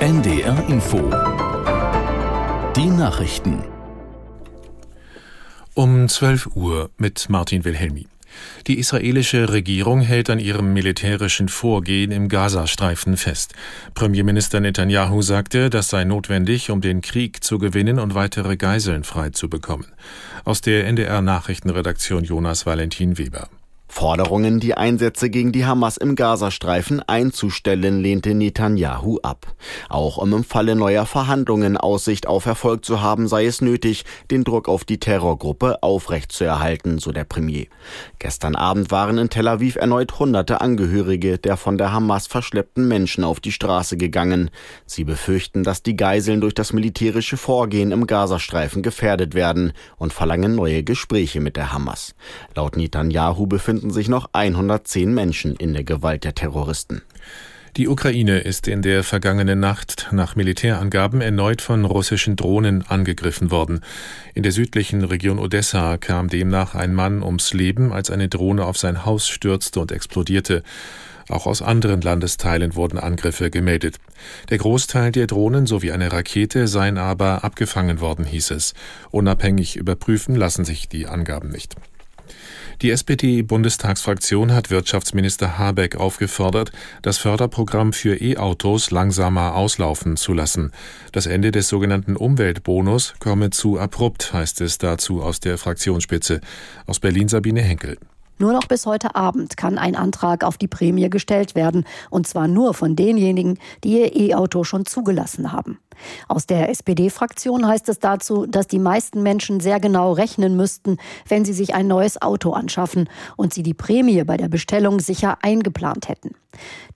NDR Info. Die Nachrichten. Um 12 Uhr mit Martin Wilhelmi. Die israelische Regierung hält an ihrem militärischen Vorgehen im Gazastreifen fest. Premierminister Netanyahu sagte, das sei notwendig, um den Krieg zu gewinnen und weitere Geiseln frei zu bekommen. Aus der NDR Nachrichtenredaktion Jonas Valentin Weber. Forderungen, die Einsätze gegen die Hamas im Gazastreifen einzustellen, lehnte Netanyahu ab. Auch um im Falle neuer Verhandlungen Aussicht auf Erfolg zu haben, sei es nötig, den Druck auf die Terrorgruppe aufrechtzuerhalten, so der Premier. Gestern Abend waren in Tel Aviv erneut hunderte Angehörige der von der Hamas verschleppten Menschen auf die Straße gegangen. Sie befürchten, dass die Geiseln durch das militärische Vorgehen im Gazastreifen gefährdet werden und verlangen neue Gespräche mit der Hamas. Laut Netanyahu befinden befinden sich noch 110 Menschen in der Gewalt der Terroristen. Die Ukraine ist in der vergangenen Nacht nach Militärangaben erneut von russischen Drohnen angegriffen worden. In der südlichen Region Odessa kam demnach ein Mann ums Leben, als eine Drohne auf sein Haus stürzte und explodierte. Auch aus anderen Landesteilen wurden Angriffe gemeldet. Der Großteil der Drohnen sowie eine Rakete seien aber abgefangen worden, hieß es. Unabhängig überprüfen lassen sich die Angaben nicht. Die SPD-Bundestagsfraktion hat Wirtschaftsminister Habeck aufgefordert, das Förderprogramm für E-Autos langsamer auslaufen zu lassen. Das Ende des sogenannten Umweltbonus komme zu abrupt, heißt es dazu aus der Fraktionsspitze. Aus Berlin Sabine Henkel. Nur noch bis heute Abend kann ein Antrag auf die Prämie gestellt werden, und zwar nur von denjenigen, die ihr E-Auto schon zugelassen haben. Aus der SPD-Fraktion heißt es dazu, dass die meisten Menschen sehr genau rechnen müssten, wenn sie sich ein neues Auto anschaffen und sie die Prämie bei der Bestellung sicher eingeplant hätten.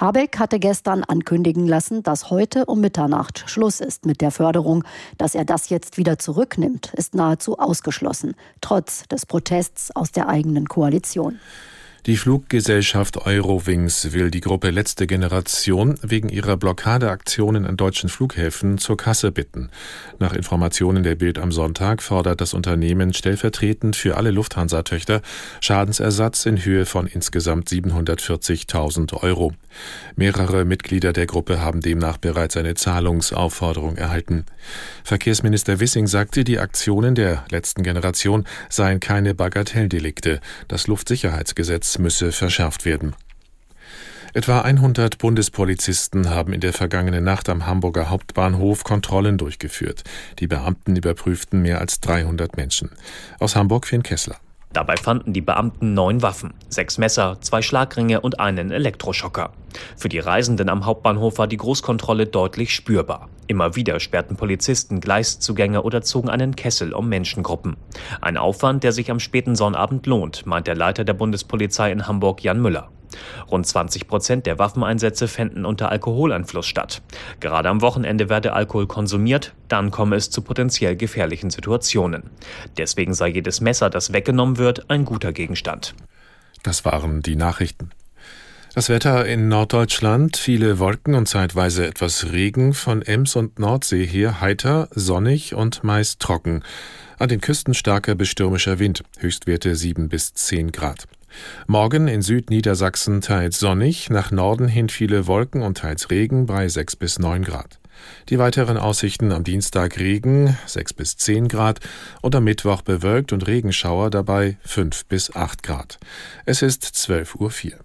Habeck hatte gestern ankündigen lassen, dass heute um Mitternacht Schluss ist mit der Förderung. Dass er das jetzt wieder zurücknimmt, ist nahezu ausgeschlossen, trotz des Protests aus der eigenen Koalition. Die Fluggesellschaft Eurowings will die Gruppe Letzte Generation wegen ihrer Blockadeaktionen an deutschen Flughäfen zur Kasse bitten. Nach Informationen der Bild am Sonntag fordert das Unternehmen stellvertretend für alle Lufthansa-Töchter Schadensersatz in Höhe von insgesamt 740.000 Euro. Mehrere Mitglieder der Gruppe haben demnach bereits eine Zahlungsaufforderung erhalten. Verkehrsminister Wissing sagte, die Aktionen der letzten Generation seien keine Bagatelldelikte. Das Luftsicherheitsgesetz müsse verschärft werden. Etwa 100 Bundespolizisten haben in der vergangenen Nacht am Hamburger Hauptbahnhof Kontrollen durchgeführt. Die Beamten überprüften mehr als 300 Menschen. Aus Hamburg Finn Kessler. Dabei fanden die Beamten neun Waffen, sechs Messer, zwei Schlagringe und einen Elektroschocker. Für die Reisenden am Hauptbahnhof war die Großkontrolle deutlich spürbar. Immer wieder sperrten Polizisten Gleiszugänge oder zogen einen Kessel um Menschengruppen. Ein Aufwand, der sich am späten Sonnabend lohnt, meint der Leiter der Bundespolizei in Hamburg Jan Müller. Rund 20 Prozent der Waffeneinsätze fänden unter Alkoholeinfluss statt. Gerade am Wochenende werde Alkohol konsumiert, dann komme es zu potenziell gefährlichen Situationen. Deswegen sei jedes Messer, das weggenommen wird, ein guter Gegenstand. Das waren die Nachrichten. Das Wetter in Norddeutschland, viele Wolken und zeitweise etwas Regen, von Ems und Nordsee her heiter, sonnig und meist trocken. An den Küsten starker bis stürmischer Wind, Höchstwerte 7 bis 10 Grad. Morgen in Südniedersachsen teils sonnig, nach Norden hin viele Wolken und teils Regen bei 6 bis 9 Grad. Die weiteren Aussichten am Dienstag Regen 6 bis 10 Grad und am Mittwoch bewölkt und Regenschauer dabei 5 bis 8 Grad. Es ist 12.04 Uhr.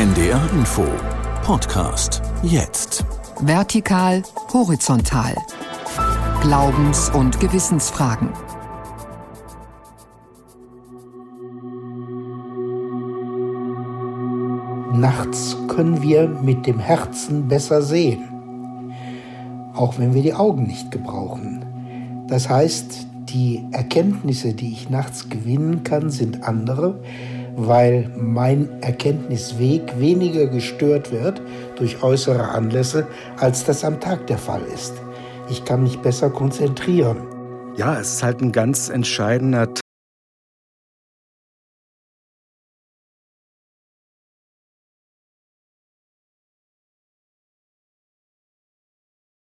NDR Info Podcast jetzt. Vertikal, horizontal. Glaubens- und Gewissensfragen. Nachts können wir mit dem Herzen besser sehen, auch wenn wir die Augen nicht gebrauchen. Das heißt, die Erkenntnisse, die ich nachts gewinnen kann, sind andere, weil mein Erkenntnisweg weniger gestört wird durch äußere Anlässe, als das am Tag der Fall ist. Ich kann mich besser konzentrieren. Ja, es ist halt ein ganz entscheidender